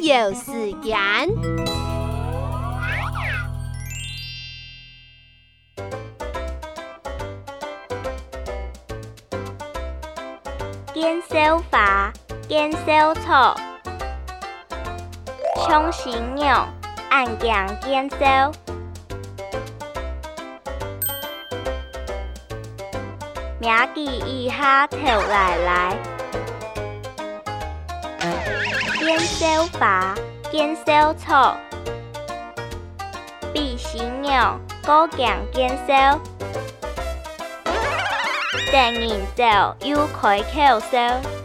有时间。减少煩，見識错，冲洗尿，按键見識，名字一下，跳来来。减少吧，减少错，必须要高强减少，第二就要开口说。